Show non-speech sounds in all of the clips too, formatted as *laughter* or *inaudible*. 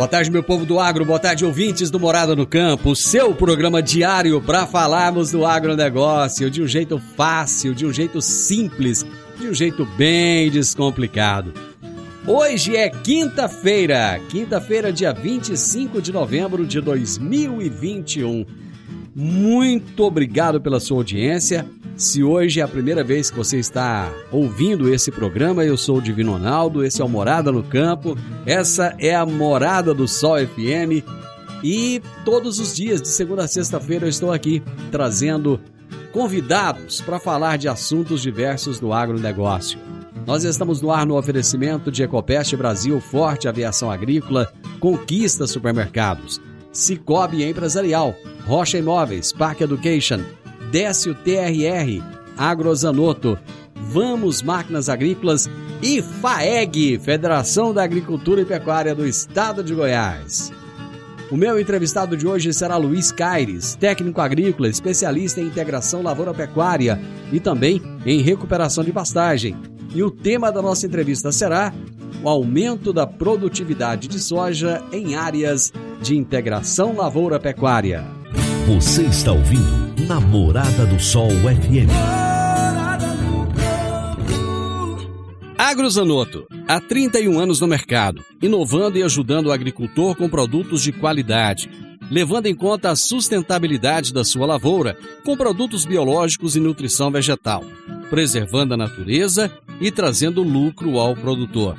Boa tarde, meu povo do agro, boa tarde, ouvintes do Morada no Campo, seu programa diário para falarmos do agronegócio de um jeito fácil, de um jeito simples, de um jeito bem descomplicado. Hoje é quinta-feira, quinta-feira, dia 25 de novembro de 2021. Muito obrigado pela sua audiência. Se hoje é a primeira vez que você está ouvindo esse programa, eu sou o Divino Ronaldo, esse é o Morada no Campo, essa é a Morada do Sol FM e todos os dias, de segunda a sexta-feira, eu estou aqui trazendo convidados para falar de assuntos diversos do agronegócio. Nós estamos no ar no oferecimento de Ecopest Brasil, Forte Aviação Agrícola, Conquista Supermercados, Cicobi Empresarial, Rocha Imóveis, Park Education, Décio TRR, Agrozanoto, Vamos Máquinas Agrícolas e FAEG, Federação da Agricultura e Pecuária do Estado de Goiás. O meu entrevistado de hoje será Luiz Caires, técnico agrícola, especialista em integração lavoura-pecuária e também em recuperação de pastagem. E o tema da nossa entrevista será o aumento da produtividade de soja em áreas de integração lavoura-pecuária. Você está ouvindo Namorada do Sol FM. Agrozanoto, há 31 anos no mercado, inovando e ajudando o agricultor com produtos de qualidade, levando em conta a sustentabilidade da sua lavoura com produtos biológicos e nutrição vegetal, preservando a natureza e trazendo lucro ao produtor.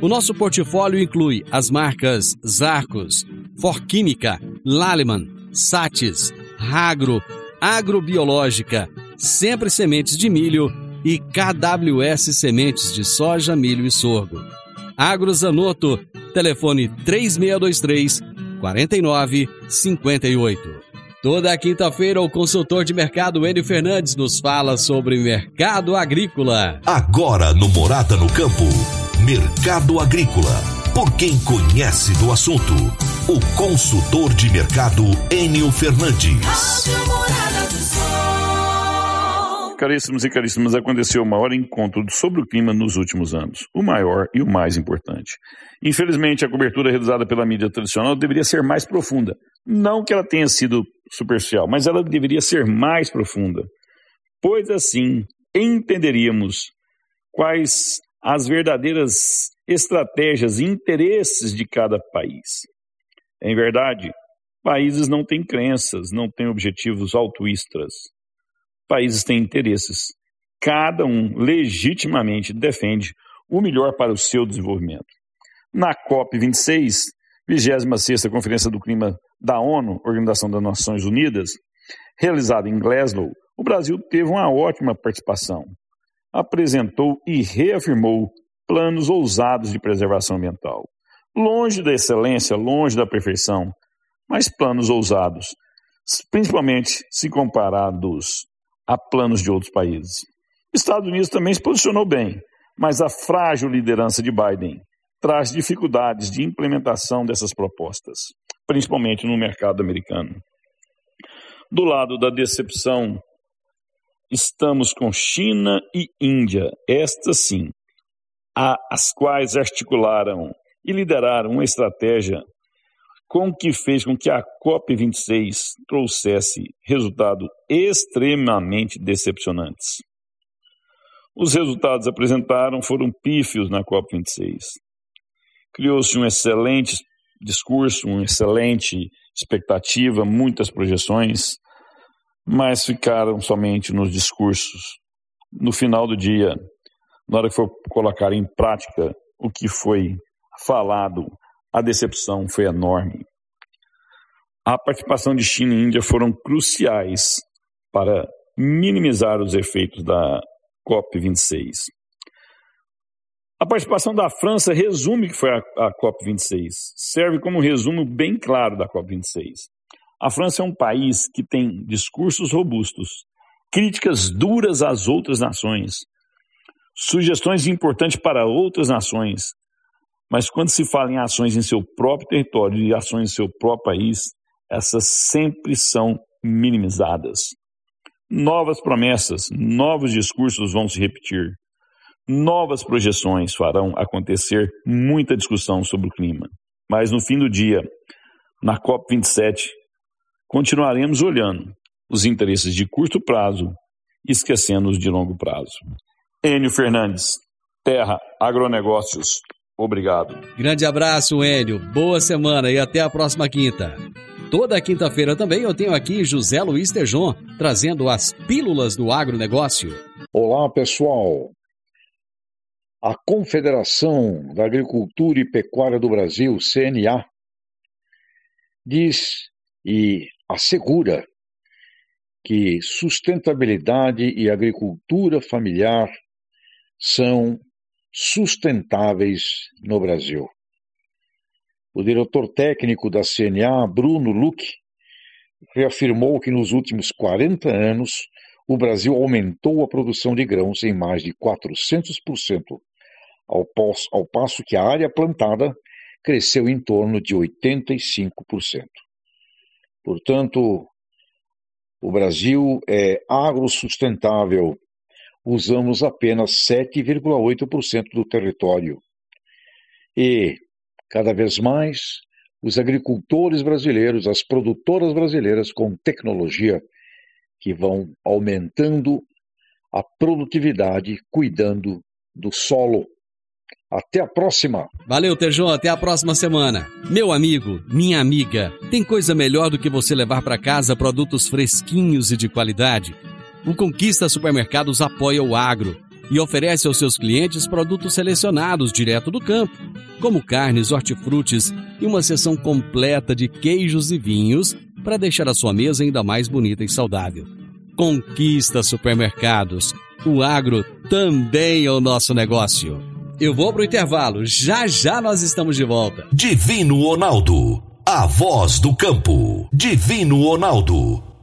O nosso portfólio inclui as marcas Zarcos, Forquímica, Laleman, Satis, Ragro, Agrobiológica, Sempre Sementes de Milho e KWS Sementes de Soja, Milho e Sorgo. Agrozanoto, telefone 3623 4958. Toda quinta-feira, o consultor de mercado Enio Fernandes nos fala sobre mercado agrícola. Agora no Morada no Campo. Mercado Agrícola. Por quem conhece do assunto. O consultor de mercado Enio Fernandes. Caríssimos e caríssimas, aconteceu o maior encontro sobre o clima nos últimos anos. O maior e o mais importante. Infelizmente, a cobertura realizada pela mídia tradicional deveria ser mais profunda. Não que ela tenha sido superficial, mas ela deveria ser mais profunda. Pois assim, entenderíamos quais as verdadeiras estratégias e interesses de cada país. Em verdade, países não têm crenças, não têm objetivos altruístas. Países têm interesses. Cada um legitimamente defende o melhor para o seu desenvolvimento. Na COP26, 26ª Conferência do Clima da ONU, Organização das Nações Unidas, realizada em Glasgow, o Brasil teve uma ótima participação. Apresentou e reafirmou planos ousados de preservação ambiental. Longe da excelência, longe da perfeição, mas planos ousados, principalmente se comparados a planos de outros países. Estados Unidos também se posicionou bem, mas a frágil liderança de Biden traz dificuldades de implementação dessas propostas, principalmente no mercado americano. Do lado da decepção, estamos com China e Índia, estas sim, as quais articularam e lideraram uma estratégia com que fez com que a COP26 trouxesse resultados extremamente decepcionantes. Os resultados apresentados foram pífios na COP26. Criou-se um excelente discurso, uma excelente expectativa, muitas projeções, mas ficaram somente nos discursos. No final do dia, na hora que for colocar em prática o que foi falado, a decepção foi enorme. A participação de China e Índia foram cruciais para minimizar os efeitos da COP26. A participação da França resume que foi a, a COP26, serve como um resumo bem claro da COP26. A França é um país que tem discursos robustos, críticas duras às outras nações, sugestões importantes para outras nações, mas quando se fala em ações em seu próprio território e ações em seu próprio país, essas sempre são minimizadas. Novas promessas, novos discursos vão se repetir. Novas projeções farão acontecer muita discussão sobre o clima. Mas no fim do dia, na COP27, continuaremos olhando os interesses de curto prazo, esquecendo os de longo prazo. Enio Fernandes, Terra Agronegócios. Obrigado. Grande abraço, Enio. Boa semana e até a próxima quinta. Toda quinta-feira também eu tenho aqui José Luiz Tejon, trazendo as pílulas do agronegócio. Olá, pessoal. A Confederação da Agricultura e Pecuária do Brasil, CNA, diz e assegura que sustentabilidade e agricultura familiar são sustentáveis no Brasil. O diretor técnico da CNA, Bruno Luque, reafirmou que nos últimos 40 anos o Brasil aumentou a produção de grãos em mais de 400%, ao, ao passo que a área plantada cresceu em torno de 85%. Portanto, o Brasil é agrossustentável. Usamos apenas 7,8% do território. E, cada vez mais, os agricultores brasileiros, as produtoras brasileiras com tecnologia que vão aumentando a produtividade, cuidando do solo. Até a próxima. Valeu, Tejão. Até a próxima semana. Meu amigo, minha amiga, tem coisa melhor do que você levar para casa produtos fresquinhos e de qualidade? O Conquista Supermercados apoia o agro e oferece aos seus clientes produtos selecionados direto do campo, como carnes, hortifrutis e uma seção completa de queijos e vinhos para deixar a sua mesa ainda mais bonita e saudável. Conquista Supermercados. O agro também é o nosso negócio. Eu vou pro intervalo. Já já nós estamos de volta. Divino Ronaldo, a voz do campo. Divino Ronaldo,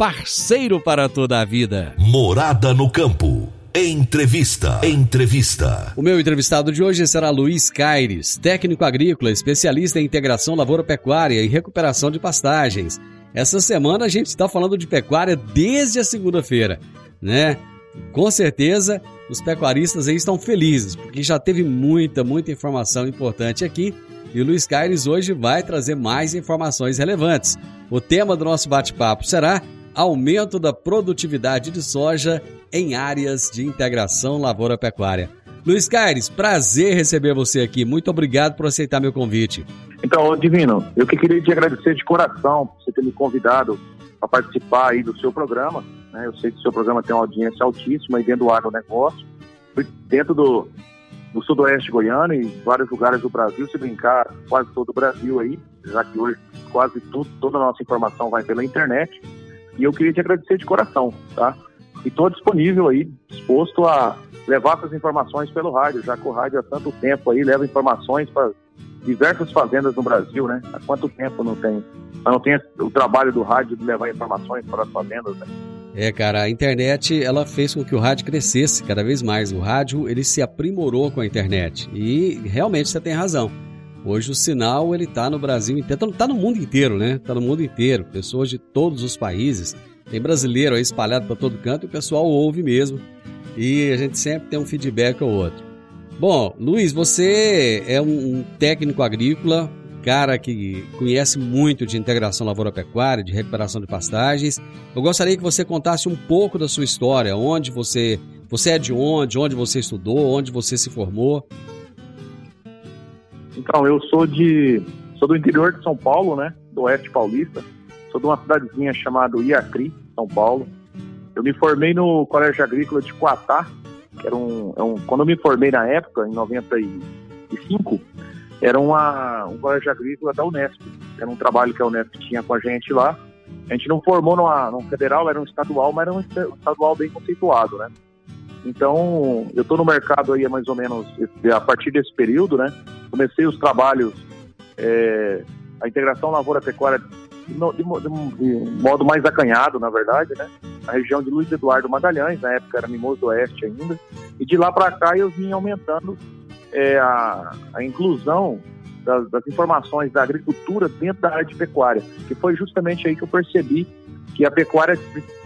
parceiro para toda a vida. Morada no campo. Entrevista. Entrevista. O meu entrevistado de hoje será Luiz Caires, técnico agrícola, especialista em integração lavoura-pecuária e recuperação de pastagens. Essa semana a gente está falando de pecuária desde a segunda-feira, né? Com certeza os pecuaristas aí estão felizes, porque já teve muita, muita informação importante aqui e o Luiz Caires hoje vai trazer mais informações relevantes. O tema do nosso bate-papo será aumento da produtividade de soja em áreas de integração lavoura-pecuária. Luiz Caires, prazer receber você aqui. Muito obrigado por aceitar meu convite. Então, Divino, eu que queria te agradecer de coração por você ter me convidado para participar aí do seu programa. Né? Eu sei que o seu programa tem uma audiência altíssima dentro do agronegócio, dentro do, do sudoeste goiano e vários lugares do Brasil, se brincar, quase todo o Brasil aí, já que hoje quase tudo, toda a nossa informação vai pela internet. E eu queria te agradecer de coração, tá? E estou disponível aí, disposto a levar essas informações pelo rádio, já que o rádio há tanto tempo aí leva informações para diversas fazendas no Brasil, né? Há quanto tempo não tem? Não tem o trabalho do rádio de levar informações para as fazendas, né? É, cara, a internet ela fez com que o rádio crescesse cada vez mais. O rádio ele se aprimorou com a internet e realmente você tem razão. Hoje o sinal ele tá no Brasil inteiro, tá no mundo inteiro, né? Tá no mundo inteiro, pessoas de todos os países. Tem brasileiro aí espalhado para todo canto e o pessoal ouve mesmo. E a gente sempre tem um feedback ou outro. Bom, Luiz, você é um técnico agrícola, cara que conhece muito de integração lavoura-pecuária, de recuperação de pastagens. Eu gostaria que você contasse um pouco da sua história, onde você, você é de onde, onde você estudou, onde você se formou. Então, eu sou de sou do interior de São Paulo, né? Do oeste paulista. Sou de uma cidadezinha chamada Iacri, São Paulo. Eu me formei no Colégio Agrícola de Coatá, que era um, é um quando eu me formei na época, em 95, era uma, um colégio agrícola da Unesp. Era um trabalho que a Unesp tinha com a gente lá. A gente não formou numa, num federal, era um estadual, mas era um estadual bem conceituado, né? Então, eu estou no mercado aí mais ou menos a partir desse período, né? Comecei os trabalhos, é, a integração lavoura-pecuária de, de, de, modo mais acanhado, na verdade, né? Na região de Luiz Eduardo Magalhães, na época era Mimoso do Oeste ainda. E de lá para cá eu vim aumentando é, a, a inclusão das, das, informações da agricultura dentro da área de pecuária, que foi justamente aí que eu percebi que a pecuária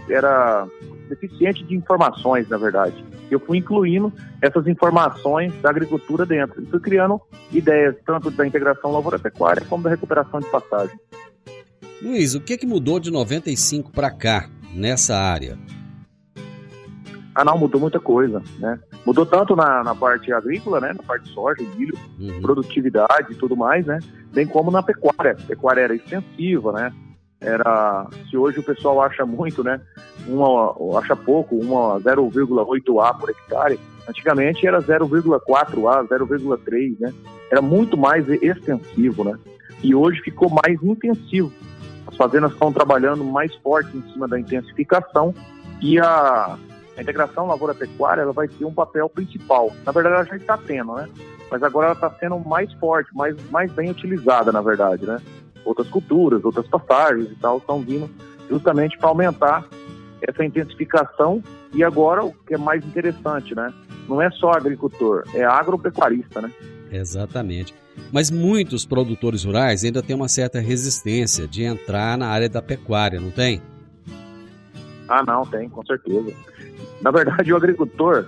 era deficiente de informações, na verdade. Eu fui incluindo essas informações da agricultura dentro e fui criando ideias tanto da integração lavoura-pecuária como da recuperação de passagem. Luiz, o que, que mudou de 95 para cá nessa área? Ah, não, mudou muita coisa, né? Mudou tanto na, na parte agrícola, né? Na parte de soja, milho, uhum. produtividade e tudo mais, né? Bem como na pecuária. A pecuária era extensiva, né? Era, se hoje o pessoal acha muito, né? Uma, acha pouco, uma 0,8A por hectare. Antigamente era 0,4A, 0,3, né? Era muito mais extensivo, né? E hoje ficou mais intensivo. As fazendas estão trabalhando mais forte em cima da intensificação e a a integração lavoura-pecuária ela vai ter um papel principal. Na verdade, ela já está tendo, né? Mas agora ela está sendo mais forte, mais, mais bem utilizada, na verdade, né? Outras culturas, outras passagens e tal estão vindo justamente para aumentar essa intensificação e agora o que é mais interessante, né? Não é só agricultor, é agropecuarista, né? Exatamente. Mas muitos produtores rurais ainda têm uma certa resistência de entrar na área da pecuária, não tem? Ah, não, tem, com certeza. Na verdade, o agricultor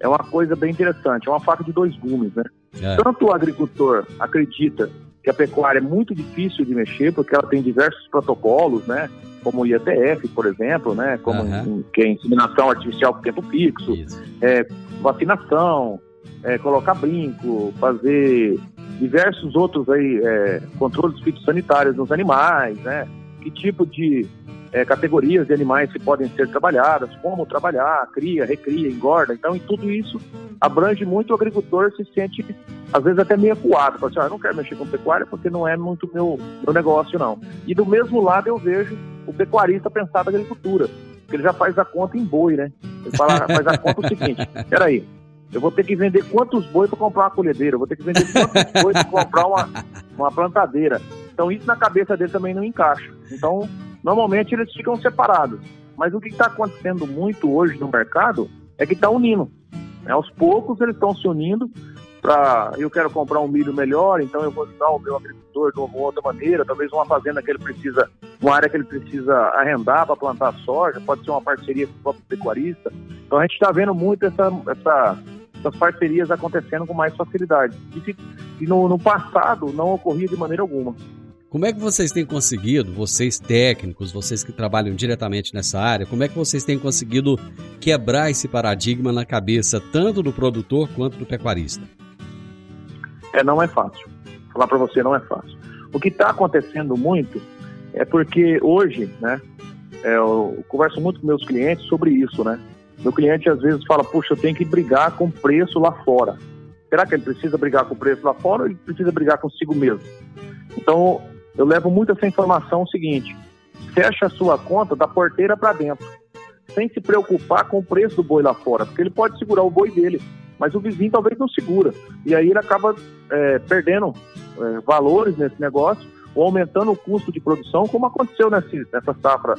é uma coisa bem interessante, é uma faca de dois gumes, né? É. Tanto o agricultor acredita que a pecuária é muito difícil de mexer, porque ela tem diversos protocolos, né? Como o IETF, por exemplo, né? Como uhum. que é inseminação artificial por tempo fixo, é, vacinação, é, colocar brinco, fazer diversos outros aí, é, controles fitossanitários nos animais, né? Que tipo de é, categorias de animais que podem ser trabalhadas, como trabalhar, cria, recria, engorda. Então, em tudo isso, abrange muito o agricultor, se sente, às vezes, até meio acuado. Fala assim, ah, eu não quero mexer com pecuária porque não é muito meu, meu negócio, não. E do mesmo lado, eu vejo o pecuarista pensar da agricultura, porque ele já faz a conta em boi, né? Ele fala, *laughs* faz a conta o seguinte, peraí, eu vou ter que vender quantos boi para comprar uma colhedeira, eu vou ter que vender quantos boi para comprar uma, uma plantadeira. Então, isso na cabeça dele também não encaixa. Então, Normalmente eles ficam separados. Mas o que está acontecendo muito hoje no mercado é que está unindo. Né? Aos poucos eles estão se unindo para eu quero comprar um milho melhor, então eu vou ajudar o meu agricultor de uma outra maneira, talvez uma fazenda que ele precisa, uma área que ele precisa arrendar para plantar soja, pode ser uma parceria com o próprio pecuarista. Então a gente está vendo muito essa, essa, essas parcerias acontecendo com mais facilidade. E, no, no passado não ocorria de maneira alguma. Como é que vocês têm conseguido, vocês técnicos, vocês que trabalham diretamente nessa área, como é que vocês têm conseguido quebrar esse paradigma na cabeça tanto do produtor quanto do pecuarista? É, não é fácil. Falar para você não é fácil. O que está acontecendo muito é porque hoje, né, é, eu converso muito com meus clientes sobre isso, né? Meu cliente às vezes fala, puxa, eu tenho que brigar com preço lá fora. Será que ele precisa brigar com preço lá fora ou ele precisa brigar consigo mesmo? Então, eu levo muito essa informação o seguinte: fecha a sua conta da porteira para dentro. sem se preocupar com o preço do boi lá fora, porque ele pode segurar o boi dele, mas o vizinho talvez não segura. E aí ele acaba é, perdendo é, valores nesse negócio ou aumentando o custo de produção, como aconteceu nesse, nessa safra,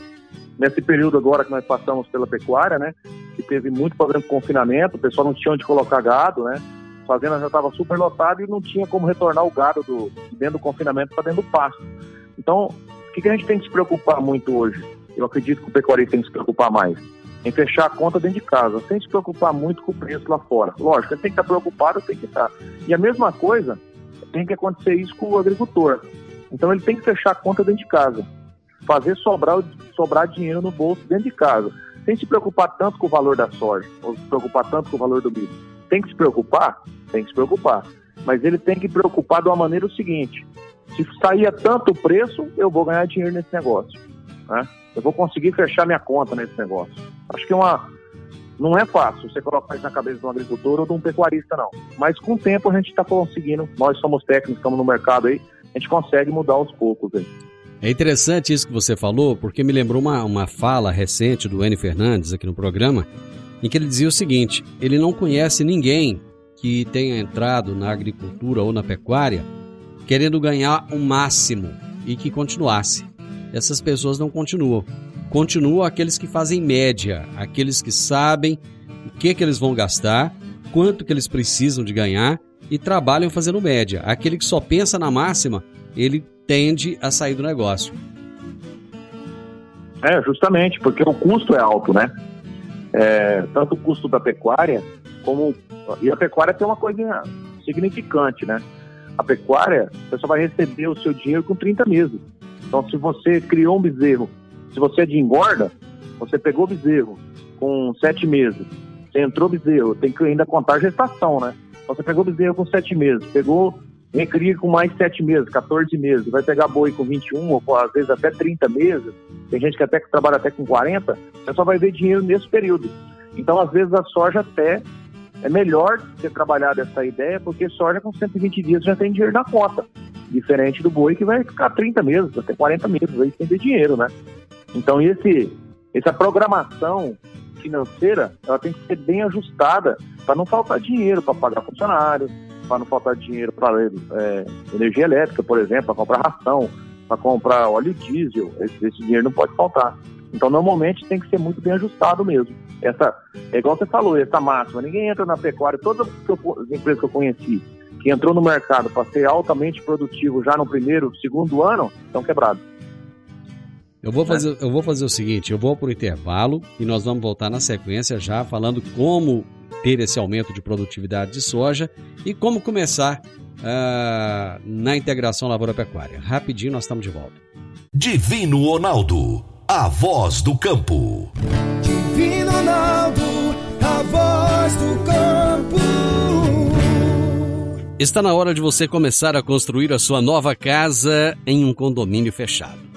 nesse período agora que nós passamos pela pecuária, né? Que teve muito problema com confinamento, o pessoal não tinha onde colocar gado, né? Fazenda já estava super lotada e não tinha como retornar o gado do, dentro do confinamento para dentro do pasto. Então, o que, que a gente tem que se preocupar muito hoje? Eu acredito que o pecuarista tem que se preocupar mais em fechar a conta dentro de casa, sem se preocupar muito com o preço lá fora. Lógico, tem que estar preocupado, tem que estar. E a mesma coisa tem que acontecer isso com o agricultor. Então ele tem que fechar a conta dentro de casa, fazer sobrar, sobrar dinheiro no bolso dentro de casa, sem se preocupar tanto com o valor da soja, ou se preocupar tanto com o valor do milho. Tem que se preocupar? Tem que se preocupar. Mas ele tem que preocupar de uma maneira o seguinte: se sair a tanto preço, eu vou ganhar dinheiro nesse negócio. Né? Eu vou conseguir fechar minha conta nesse negócio. Acho que é uma, não é fácil você colocar isso na cabeça de um agricultor ou de um pecuarista, não. Mas com o tempo a gente está conseguindo, nós somos técnicos, estamos no mercado aí, a gente consegue mudar aos poucos aí. É interessante isso que você falou, porque me lembrou uma, uma fala recente do N. Fernandes aqui no programa, em que ele dizia o seguinte: ele não conhece ninguém que tenha entrado na agricultura ou na pecuária querendo ganhar o máximo e que continuasse. Essas pessoas não continuam. Continuam aqueles que fazem média, aqueles que sabem o que, que eles vão gastar, quanto que eles precisam de ganhar e trabalham fazendo média. Aquele que só pensa na máxima, ele tende a sair do negócio. É, justamente, porque o custo é alto, né? É, tanto o custo da pecuária, como. E a pecuária tem uma coisa significante, né? A pecuária, você só vai receber o seu dinheiro com 30 meses. Então, se você criou um bezerro, se você é de engorda, você pegou o bezerro com 7 meses, você entrou bezerro, tem que ainda contar a gestação, né? Então, você pegou bezerro com 7 meses, pegou recria com mais 7 meses, 14 meses, vai pegar boi com 21, ou às vezes até 30 meses, tem gente que até que trabalha até com 40, você só vai ver dinheiro nesse período. Então, às vezes, a soja até é melhor ter trabalhado essa ideia, porque soja com 120 dias já tem dinheiro na conta. Diferente do boi que vai ficar 30 meses, até 40 meses aí sem ter dinheiro, né? Então, esse, essa programação financeira, ela tem que ser bem ajustada para não faltar dinheiro para pagar funcionários, para não faltar dinheiro para é, energia elétrica, por exemplo, para comprar ração, para comprar óleo diesel, esse, esse, dinheiro não pode faltar. Então, normalmente, tem que ser muito bem ajustado mesmo. Essa, é igual você falou, essa máxima, ninguém entra na pecuária, todas as empresas que eu conheci, que entrou no mercado para ser altamente produtivo já no primeiro, segundo ano, estão quebrados. Eu vou, fazer, eu vou fazer o seguinte, eu vou para o intervalo e nós vamos voltar na sequência já falando como ter esse aumento de produtividade de soja e como começar uh, na integração lavoura-pecuária. Rapidinho nós estamos de volta. Divino Ronaldo, a voz do campo. Divino Ronaldo, a voz do campo. Está na hora de você começar a construir a sua nova casa em um condomínio fechado.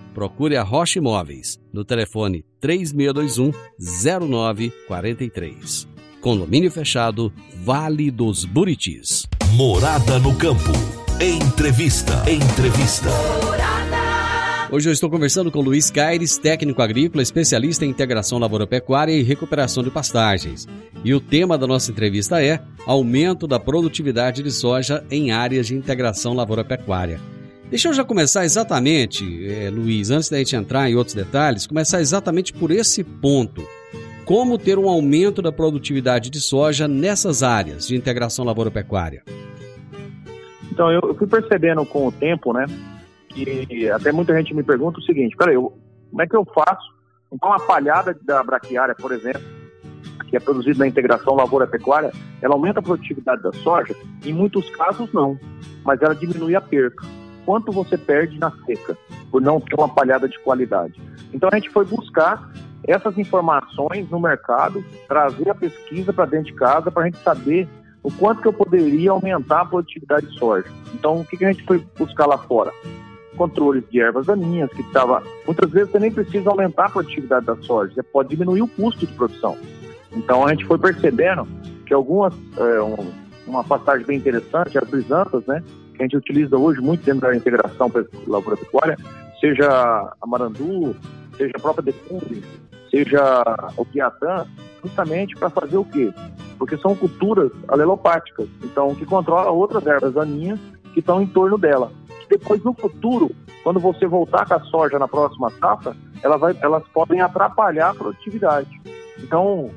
procure a Rocha Imóveis no telefone 3621 0943. Condomínio fechado, Vale dos Buritis. Morada no campo. Entrevista. Entrevista. Hoje eu estou conversando com Luiz Caires, técnico agrícola, especialista em integração lavoura-pecuária e recuperação de pastagens. E o tema da nossa entrevista é aumento da produtividade de soja em áreas de integração lavoura-pecuária. Deixa eu já começar exatamente, é, Luiz, antes da gente entrar em outros detalhes, começar exatamente por esse ponto. Como ter um aumento da produtividade de soja nessas áreas de integração lavoura-pecuária? Então, eu fui percebendo com o tempo, né, que até muita gente me pergunta o seguinte, peraí, eu, como é que eu faço? Então, a palhada da braquiária, por exemplo, que é produzida na integração lavoura-pecuária, ela aumenta a produtividade da soja? Em muitos casos, não, mas ela diminui a perca quanto você perde na seca por não ter uma palhada de qualidade. Então a gente foi buscar essas informações no mercado, trazer a pesquisa para dentro de casa para a gente saber o quanto que eu poderia aumentar a produtividade de soja. Então, o que, que a gente foi buscar lá fora? Controles de ervas daninhas, que estava. Muitas vezes você nem precisa aumentar a produtividade da soja, você pode diminuir o custo de produção. Então, a gente foi percebendo que algumas. É, um, uma passagem bem interessante, as brisantas, né? Que a gente utiliza hoje muito dentro da integração lavoura pecuária, seja a marandu, seja a própria decumbe, seja o piatã, justamente para fazer o quê? Porque são culturas alelopáticas, então que controla outras ervas daninhas que estão em torno dela. Depois, no futuro, quando você voltar com a soja na próxima safra, ela vai, elas podem atrapalhar a produtividade. Então,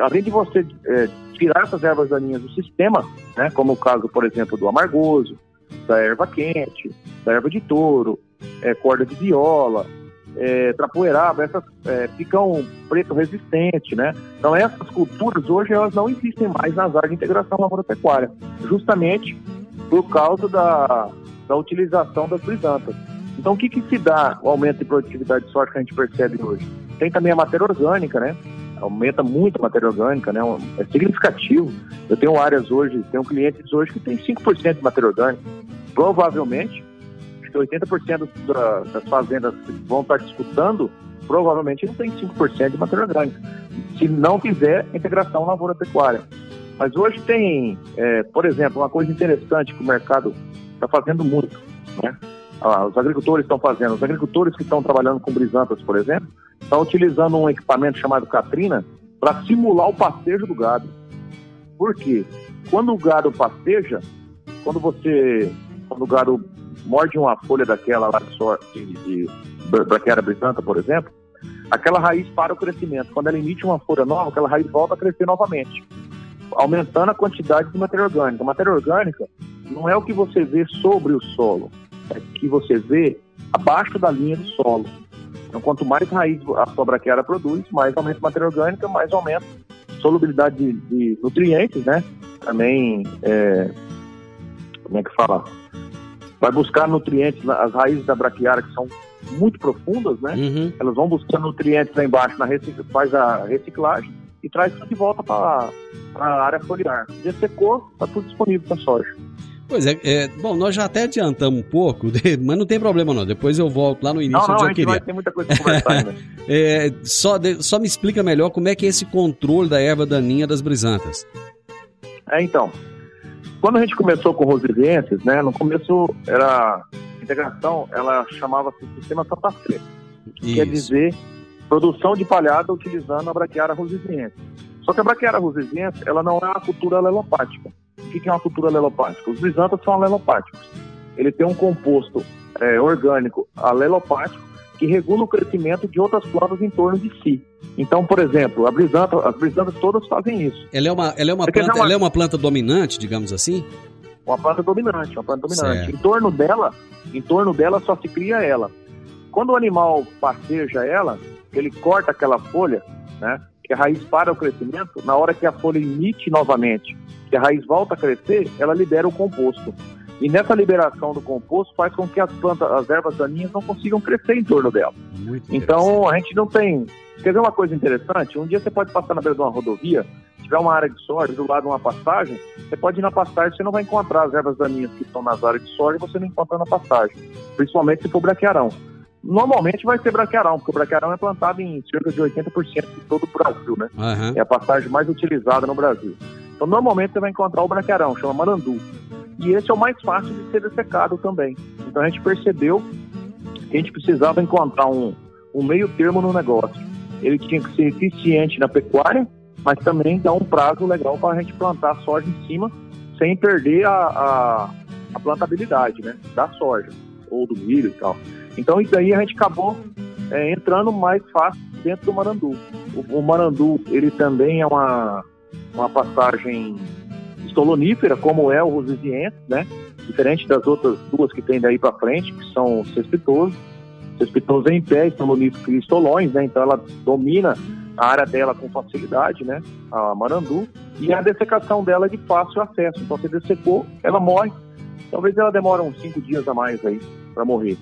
além de você é, tirar essas ervas daninhas do sistema, né, como o caso, por exemplo, do amargoso, da erva quente, da erva de touro, é, corda de viola, é, trapoeraba, essas é, ficam preto resistente, né? Então essas culturas hoje elas não existem mais nas áreas de integração lavoura-pecuária, justamente por causa da, da utilização das brisantas. Então o que, que se dá o aumento de produtividade de soja que a gente percebe hoje? Tem também a matéria orgânica, né? Aumenta muito a matéria orgânica, né? É significativo. Eu tenho áreas hoje, tenho clientes hoje que tem 5% de matéria orgânica. Provavelmente que 80% da, das fazendas que vão estar disputando provavelmente não tem 5% de matéria orgânica, se não fizer integração lavoura-pecuária. Mas hoje tem, é, por exemplo, uma coisa interessante que o mercado está fazendo muito, né? Ah, os agricultores estão fazendo, os agricultores que estão trabalhando com brisantas, por exemplo, estão utilizando um equipamento chamado Katrina para simular o pastejo do gado. Por quê? Quando o gado pasteja, quando você, quando o gado morde uma folha daquela lá de, sor, de, de britânica, por exemplo, aquela raiz para o crescimento. Quando ela emite uma folha nova, aquela raiz volta a crescer novamente, aumentando a quantidade de matéria orgânica. Matéria orgânica não é o que você vê sobre o solo, é o que você vê abaixo da linha do solo. Então, quanto mais raiz a sua braquiária produz, mais aumenta a matéria orgânica, mais aumenta a solubilidade de, de nutrientes, né? Também, é, como é que fala? vai buscar nutrientes, as raízes da braquiária que são muito profundas, né? Uhum. Elas vão buscar nutrientes lá embaixo, na faz a reciclagem e traz tudo de volta para a área foliar. Dessecou, está tudo disponível para soja. Pois é, é, bom, nós já até adiantamos um pouco, *laughs* mas não tem problema não, depois eu volto lá no início não, não, onde eu queria. Vai ter muita coisa para conversar ainda. *laughs* é, só, só me explica melhor como é que é esse controle da erva daninha das brisantas. É, então, quando a gente começou com rosilienses, né, no começo era integração, ela chamava-se Sistema que quer dizer produção de palhada utilizando a braquiária rosiliense. Só que a braquiária rosiliense, ela não é uma cultura alelopática. Que é uma cultura alelopática? Os brisantas são alelopáticos. Ele tem um composto é, orgânico alelopático que regula o crescimento de outras plantas em torno de si. Então, por exemplo, a brisanta, as brisantas todas fazem isso. Ela é uma, ela é uma, planta, uma... Ela é uma planta dominante, digamos assim? Uma planta dominante, uma planta dominante. Certo. Em torno dela, em torno dela só se cria ela. Quando o animal passeja ela, ele corta aquela folha, né? Que a raiz para o crescimento, na hora que a folha emite novamente, que a raiz volta a crescer, ela libera o composto. E nessa liberação do composto faz com que as plantas, as ervas daninhas não consigam crescer em torno dela. Então a gente não tem. Quer ver uma coisa interessante? Um dia você pode passar na beira de uma rodovia, tiver uma área de soja do lado de uma pastagem, você pode ir na pastagem, você não vai encontrar as ervas daninhas que estão nas áreas de soja, você não encontra na pastagem. Principalmente se for braquearão. Normalmente vai ser braquearão, porque o braquearão é plantado em cerca de 80% de todo o Brasil, né? Uhum. É a pastagem mais utilizada no Brasil. Então, normalmente você vai encontrar o braquearão, chama marandu. E esse é o mais fácil de ser dessecado também. Então a gente percebeu que a gente precisava encontrar um, um meio termo no negócio. Ele tinha que ser eficiente na pecuária, mas também dar um prazo legal para a gente plantar soja em cima sem perder a, a, a, plantabilidade né, da soja ou do milho e tal. Então isso aí a gente acabou é, entrando mais fácil dentro do marandu. O, o marandu ele também é uma, uma passagem estolonífera, como é o rosiziense, né? Diferente das outras duas que tem daí para frente, que são cespitoso. Cespitoso em pé, estolonífero e estolões, né? Então ela domina a área dela com facilidade, né? A marandu. E a dessecação dela é de fácil acesso. Então, você dessecou, ela morre. Talvez ela demore uns cinco dias a mais aí para morrer.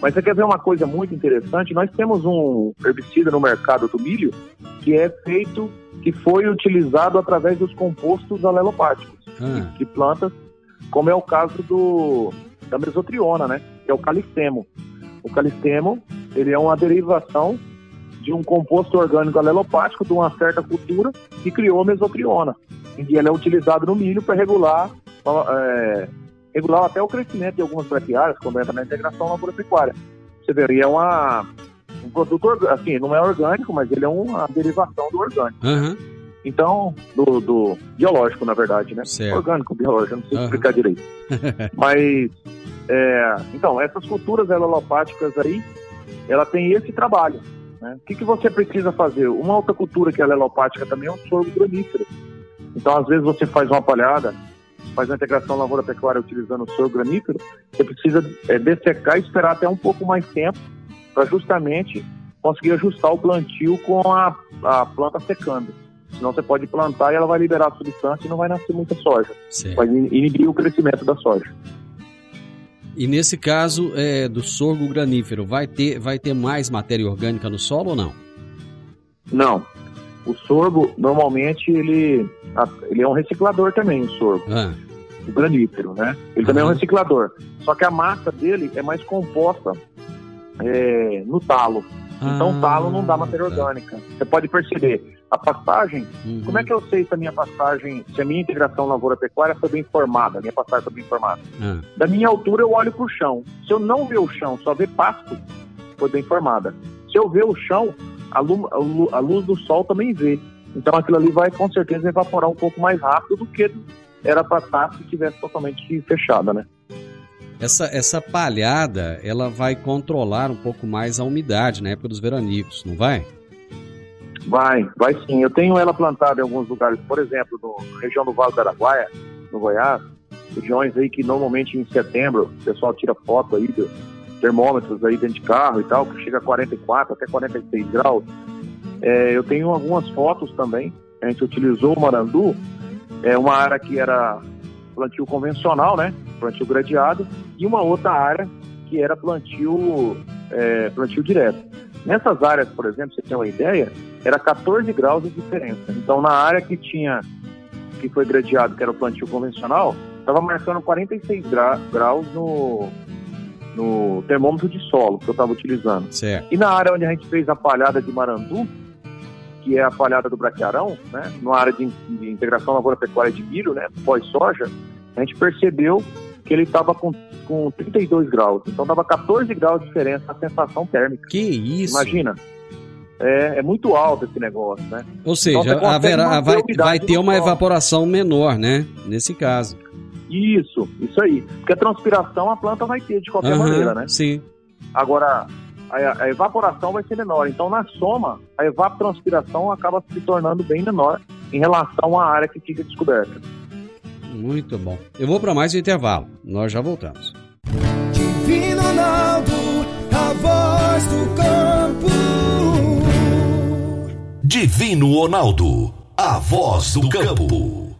Mas você quer ver uma coisa muito interessante? Nós temos um herbicida no mercado do milho que é feito, que foi utilizado através dos compostos alelopáticos Ah. de plantas, como é o caso do da mesotriona, né? Que é o calistemo. O calistemo, ele é uma derivação de um composto orgânico alelopático de uma certa cultura que criou a mesotriona. E ele é utilizado no milho para regular, é, regular até o crescimento de algumas braquiárias, quando entra na integração lavoura-pecuária. Você vê, e é uma, um produto, assim, não é orgânico, mas ele é uma derivação do orgânico. Aham. Então, do, do biológico, na verdade, né? Certo. Orgânico, biológico, não sei Aham. explicar direito. *laughs* Mas, é, então, essas culturas alelopáticas aí, ela tem esse trabalho. Né? O que, que você precisa fazer? Uma outra cultura que é alelopática também é o sorgo granífero. Então, às vezes, você faz uma palhada, faz uma integração lavoura-pecuária utilizando o sorgo granífero, você precisa é, dessecar e esperar até um pouco mais tempo para justamente conseguir ajustar o plantio com a, a planta secando. Senão você pode plantar e ela vai liberar a substância e não vai nascer muita soja. Certo. Vai in- inibir o crescimento da soja. E nesse caso é, do sorgo granífero, vai ter, vai ter mais matéria orgânica no solo ou não? Não. O sorgo, normalmente, ele, ele é um reciclador também, o sorgo, Ah, o granífero, né? Ele também é um Uhum. reciclador. Só que a massa dele é mais composta é, no talo. Então, Ah, talo não dá matéria tá. orgânica. Você pode perceber, a pastagem, Uhum. como é que eu sei se a minha pastagem, se a minha integração lavoura-pecuária foi bem formada, a minha pastagem foi bem formada? Ah, Da minha altura, eu olho para o chão. Se eu não ver o chão, só ver pasto, foi bem formada. Se eu ver o chão, a, lu- a lu- a luz do sol também vê. Então aquilo ali vai com certeza evaporar um pouco mais rápido do que era para estar se tivesse totalmente fechada, né? Essa, essa palhada, ela vai controlar um pouco mais a umidade na época dos veranicos, não vai? Vai, vai sim. Eu tenho ela plantada em alguns lugares, por exemplo, na região do Vale do Araguaia, no Goiás, regiões aí que normalmente em setembro o pessoal tira foto aí de termômetros aí dentro de carro e tal, que chega a 44 até 46 graus. É, eu tenho algumas fotos também. A gente utilizou o Marandu, é uma área que era plantio convencional, né? Plantio gradeado, e uma outra área que era plantio, é, plantio direto. Nessas áreas, por exemplo, você tem uma ideia, era 14 graus de diferença. Então, na área que tinha, que foi gradeado, que era o plantio convencional, estava marcando 46 gra graus no, no termômetro de solo que eu estava utilizando. Certo. E na área onde a gente fez a palhada de Marandu, que é a palhada do braquiarão, né, na área de, de integração lavoura-pecuária de milho, né, pós-soja, a gente percebeu que ele estava com, com 32 graus. Então, dava 14 graus de diferença na sensação térmica. Que isso? Imagina. É, é muito alto esse negócio, né? Ou seja, Então, você consegue haverá, vai, vai ter uma evaporação menor, né? Nesse caso. Isso, isso aí. Porque a transpiração a planta vai ter de qualquer Aham, maneira, né? Sim. Agora, a, a evaporação vai ser menor. Então, na soma, a evapotranspiração acaba se tornando bem menor em relação à área que fica descoberta. Muito bom. Eu vou para mais um intervalo. Nós já voltamos. Divino Ronaldo, a voz do campo. Divino Ronaldo, a voz do campo.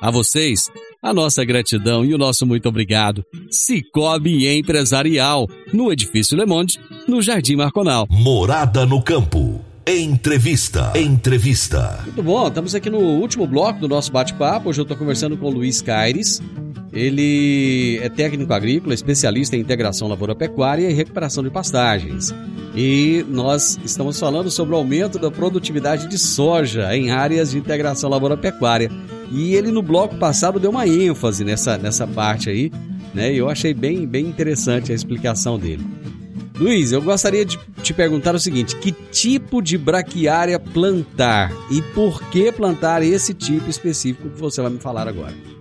A vocês, a nossa gratidão e o nosso muito obrigado. Cicobi Empresarial, no Edifício Le Monde, no Jardim Marconal. Morada no campo. Entrevista. Entrevista. Muito bom, estamos aqui no último bloco do nosso bate-papo. Hoje eu estou conversando com o Luiz Caires. Ele é técnico agrícola, especialista em integração lavoura-pecuária e recuperação de pastagens. E nós estamos falando sobre o aumento da produtividade de soja em áreas de integração lavoura-pecuária. E ele no bloco passado deu uma ênfase nessa, nessa parte aí, né? E eu achei bem, bem interessante a explicação dele. Luiz, eu gostaria de te perguntar o seguinte: que tipo de braquiária plantar e por que plantar esse tipo específico que você vai me falar agora?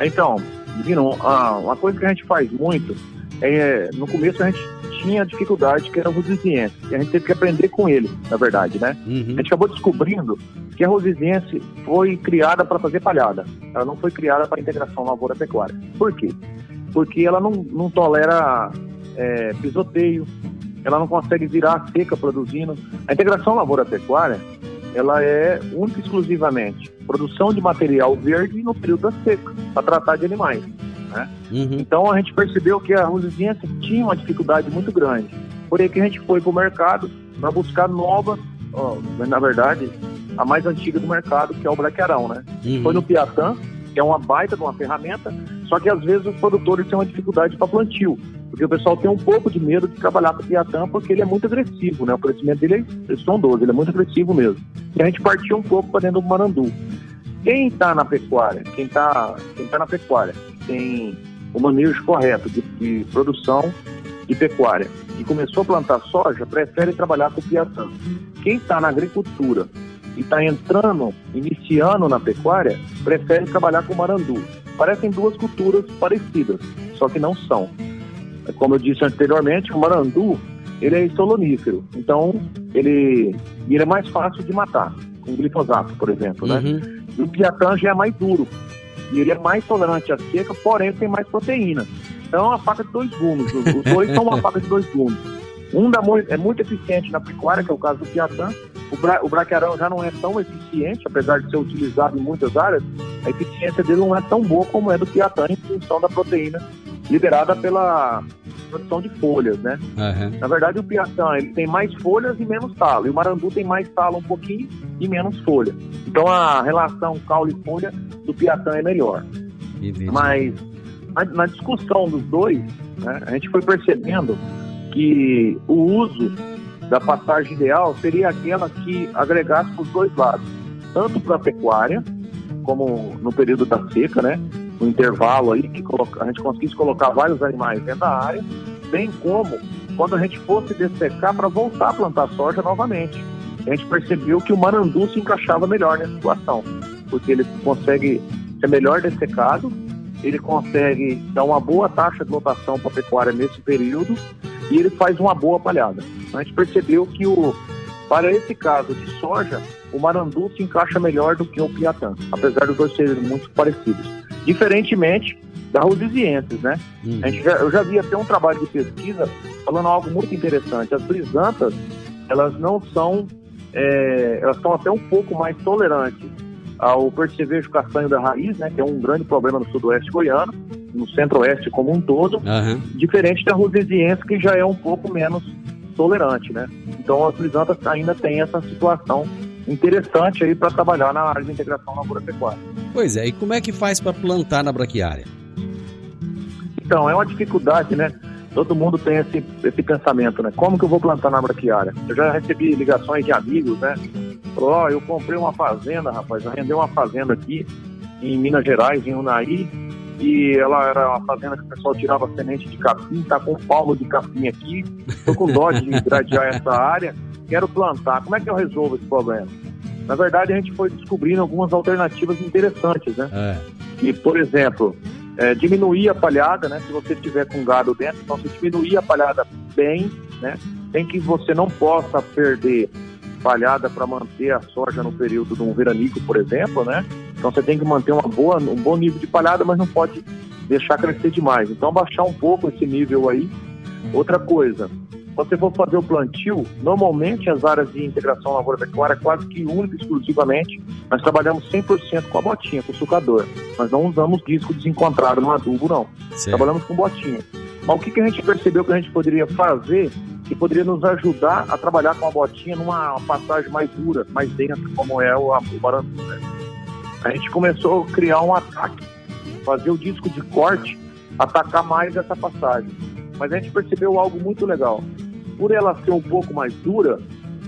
Então, Divino, uma coisa que a gente faz muito é, no começo a gente tinha dificuldade, que era a rosiziense. E a gente teve que aprender com ele, na verdade, né? Uhum. A gente acabou descobrindo que a rosiziense foi criada para fazer palhada. Ela não foi criada para integração lavoura-pecuária. Por quê? Porque ela não, não tolera é, pisoteio, ela não consegue virar seca produzindo. A integração lavoura-pecuária, ela é única e exclusivamente produção de material verde no período da seca, para tratar de animais. Né? Uhum. Então a gente percebeu que a rosiziense tinha uma dificuldade muito grande. Por aí que a gente foi para o mercado para buscar novas, ó, na verdade, a mais antiga do mercado, que é o braquearão, né? Uhum. Foi no Piatã, que é uma baita de uma ferramenta, só que às vezes os produtores têm uma dificuldade para plantio, porque o pessoal tem um pouco de medo de trabalhar com o Piatã porque ele é muito agressivo, né? O crescimento dele é estrondoso, ele é muito agressivo mesmo. E a gente partiu um pouco para dentro do Marandu. Quem está na pecuária, quem está quem tá na pecuária, tem o manejo correto de, de produção de pecuária e começou a plantar soja, prefere trabalhar com o Piatã. Quem está na agricultura e está entrando, iniciando na pecuária, prefere trabalhar com Marandu. Parecem duas culturas parecidas, só que não são. Como eu disse anteriormente, o Marandu ele é solonífero, então ele, ele é mais fácil de matar, com glifosato, por exemplo, né? Uhum. E o Piatã já é mais duro. E ele é mais tolerante à seca, porém tem mais proteína. Então é uma faca de dois gumes. Os, os dois são uma *laughs* faca de dois gumes. Um muito, é muito eficiente na pecuária, que é o caso do Piatã. O, bra, o braquearão já não é tão eficiente, apesar de ser utilizado em muitas áreas. A eficiência dele não é tão boa como é do Piatã, em função da proteína liberada pela produção de folhas, né? Uhum. Na verdade, o piatã ele tem mais folhas e menos talo. E o marandu tem mais talo um pouquinho e menos folha. Então a relação caule e folha do piatã é melhor. Entendi. Mas na, na discussão dos dois, né, a gente foi percebendo que o uso da pastagem ideal seria aquela que agregasse os dois lados, tanto para a pecuária, como no período da seca, né? No intervalo aí, que a gente conseguisse colocar vários animais dentro da área, bem como quando a gente fosse dessecar para voltar a plantar soja novamente. A gente percebeu que o marandu se encaixava melhor nessa situação, porque ele consegue ser melhor dessecado, ele consegue dar uma boa taxa de lotação para a pecuária nesse período e ele faz uma boa palhada. A gente percebeu que o, para esse caso de soja, o marandu se encaixa melhor do que o piatã, apesar dos dois serem muito parecidos. Diferentemente da rhodesiensis, né? Uhum. A gente já, eu já vi até um trabalho de pesquisa falando algo muito interessante. As brisantas, elas não são, é, elas são até um pouco mais tolerantes ao percevejo castanho da raiz, né? Que é um grande problema no sudoeste goiano, no centro-oeste como um todo, Uhum. diferente da rhodesiense, que já é um pouco menos tolerante, né? Então as brisantas ainda têm essa situação interessante aí para trabalhar na área de integração lavoura-pecuária. Pois é, e como é que faz para plantar na braquiária? Então, é uma dificuldade, né? Todo mundo tem esse, esse pensamento, né? Como que eu vou plantar na braquiária? Eu já recebi ligações de amigos, né? Ó, eu comprei uma fazenda, rapaz, arrendei uma fazenda aqui em Minas Gerais, em Unai, e ela era uma fazenda que o pessoal tirava semente de capim, tá com palmo de capim aqui, tô com dó de gradear essa área, quero plantar, como é que eu resolvo esse problema? Na verdade, a gente foi descobrindo algumas alternativas interessantes, né? É. que, por exemplo, é, diminuir a palhada, né? Se você tiver com gado dentro, então você diminuir a palhada bem, né? Tem que você não possa perder palhada para manter a soja no período de um veranico, por exemplo, né? Então você tem que manter uma boa, um bom nível de palhada, mas não pode deixar crescer demais. Então baixar um pouco esse nível aí. Outra coisa, quando você for fazer o plantio, normalmente as áreas de integração lavoura-pecuária, quase que única e exclusivamente, nós trabalhamos 100% com a botinha, com o sucador. Nós não usamos disco desencontrado no adubo, não. Trabalhamos com botinha. Mas o que, que a gente percebeu que a gente poderia fazer que poderia nos ajudar a trabalhar com a botinha numa passagem mais dura, mais densa, como é o, o Barandu, né? A gente começou a criar um ataque, fazer o disco de corte atacar mais essa passagem. Mas a gente percebeu algo muito legal. Por ela ser um pouco mais dura,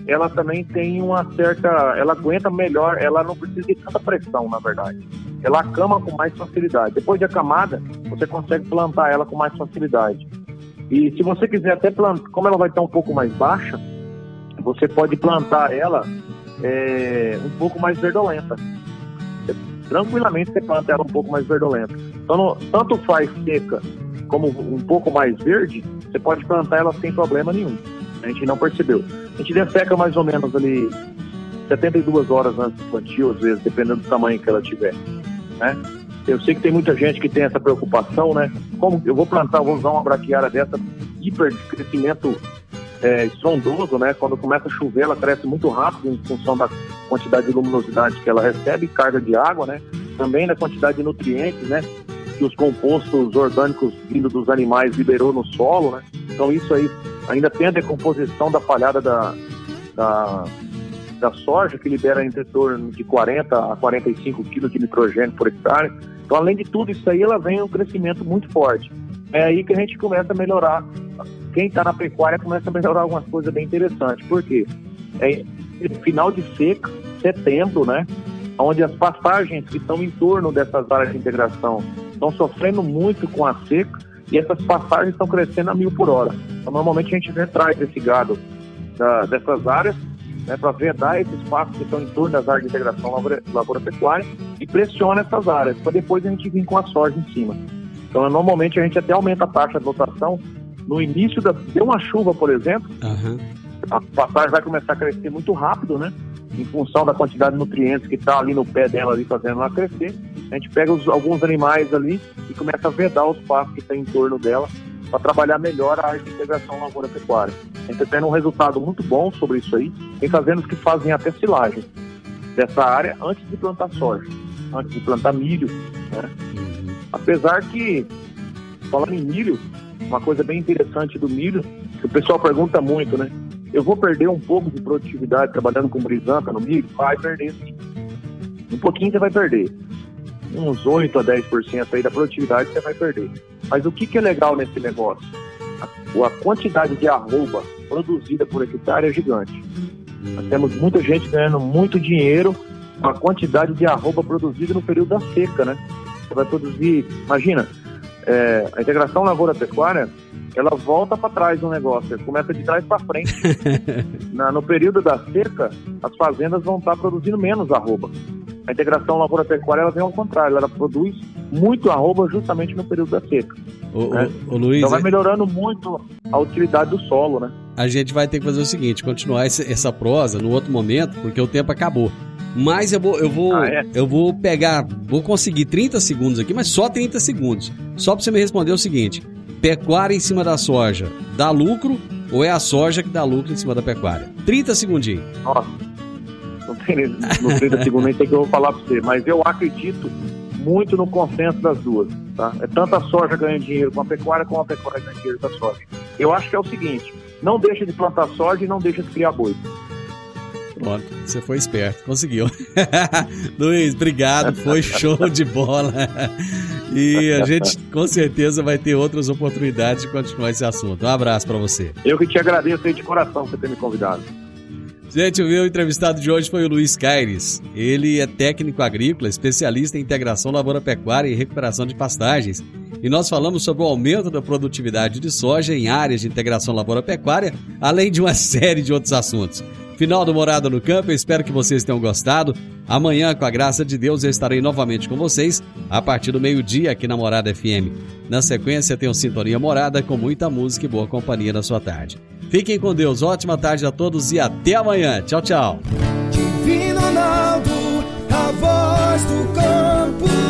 ela também tem uma certa. Ela aguenta melhor, ela não precisa de tanta pressão, na verdade. Ela acama com mais facilidade. Depois de acamada, você consegue plantar ela com mais facilidade. E se você quiser até plantar, como ela vai estar um pouco mais baixa, você pode plantar ela é, um pouco mais verdolenta. Tranquilamente você planta ela um pouco mais verdolenta. Então, tanto faz seca como um pouco mais verde, você pode plantar ela sem problema nenhum. A gente não percebeu. A gente desseca mais ou menos ali 72 horas antes do plantio, às vezes, dependendo do tamanho que ela tiver, né? Eu sei que tem muita gente que tem essa preocupação, né? Como eu vou plantar, vou usar uma braquiária dessa hiper de crescimento é, estrondoso, né? Quando começa a chover, ela cresce muito rápido em função da quantidade de luminosidade que ela recebe, carga de água, né? Também da quantidade de nutrientes, né? Que os compostos orgânicos vindos dos animais liberou no solo, né? Então isso aí ainda tem a decomposição da palhada da, da, da soja, que libera entre torno de 40 a 45 quilos de nitrogênio por hectare. Então, além de tudo isso aí, ela vem um crescimento muito forte. É aí que a gente começa a melhorar. Quem está na pecuária começa a melhorar algumas coisas bem interessantes. Por quê? É final de seca, setembro, né? Onde as passagens que estão em torno dessas áreas de integração estão sofrendo muito com a seca e essas passagens estão crescendo a mil por hora. Então, normalmente a gente retrai esse gado da, dessas áreas né, para vedar esses espaços que estão em torno das áreas de integração lavoura-pecuária e pressiona essas áreas, para depois a gente vir com a soja em cima. Então, normalmente a gente até aumenta a taxa de lotação no início da. Deu uma chuva, por exemplo, Aham. a passagem vai começar a crescer muito rápido, né? Em função da quantidade de nutrientes que está ali no pé dela, ali fazendo ela crescer. A gente pega os- alguns animais ali e começa a vedar os pastos que tem em torno dela para trabalhar melhor a área de integração lavoura-pecuária. A gente está tendo um resultado muito bom sobre isso aí. Tem fazendas que fazem até silagem dessa área antes de plantar soja, antes de plantar milho, né? Apesar que, falando em milho, uma coisa bem interessante do milho, que o pessoal pergunta muito, né? Eu vou perder um pouco de produtividade trabalhando com brisanta no milho? Vai perder sim. Um pouquinho você vai perder. Uns 8 a 10% aí da produtividade você vai perder. Mas o que, que é legal nesse negócio? A, a quantidade de arroba produzida por hectare é gigante. Nós temos muita gente ganhando muito dinheiro com a quantidade de arroba produzida no período da seca, né? Você vai produzir, imagina, é, a integração lavoura-pecuária, ela volta para trás no negócio, começa de trás para frente. *laughs* Na- no período da seca, as fazendas vão estar produzindo menos arroba. A integração lavoura-pecuária, ela vem ao contrário, ela produz muito arroba justamente no período da seca. Ô, É. ô, ô, Luiz, Então vai melhorando muito a utilidade do solo, né? a gente vai ter que fazer o seguinte, continuar essa prosa no outro momento, porque o tempo acabou. Mas eu vou, eu vou, Ah, é? eu vou pegar, vou conseguir 30 segundos aqui, mas só 30 segundos. Só pra você me responder o seguinte: pecuária em cima da soja dá lucro ou é a soja que dá lucro em cima da pecuária? 30 segundinhos. Nossa, não *laughs* tem no 30 segundos nem sei o que eu vou falar para você, mas eu acredito muito no consenso das duas, tá? É tanto a soja ganhando dinheiro com a pecuária, como a pecuária ganhando dinheiro com a soja. Eu acho que é o seguinte, não deixa de plantar soja e não deixa de criar boi. Pronto, você foi esperto, conseguiu. *laughs* Luiz, obrigado, foi show de bola. E a gente com certeza vai ter outras oportunidades de continuar esse assunto. Um abraço pra você. Eu que te agradeço aí de coração por ter me convidado. Gente, o meu entrevistado de hoje foi o Luiz Caires. Ele é técnico agrícola, especialista em integração lavoura-pecuária e recuperação de pastagens. E nós falamos sobre o aumento da produtividade de soja em áreas de integração lavoura-pecuária, além de uma *laughs* série de outros assuntos. Final do Morada no Campo, eu espero que vocês tenham gostado. Amanhã, com a graça de Deus, eu estarei novamente com vocês a partir do meio-dia aqui na Morada FM. Na sequência, tem o Sintonia Morada com muita música e boa companhia na sua tarde. Fiquem com Deus, ótima tarde a todos e até amanhã. Tchau, tchau. Divino Ronaldo, a voz do campo.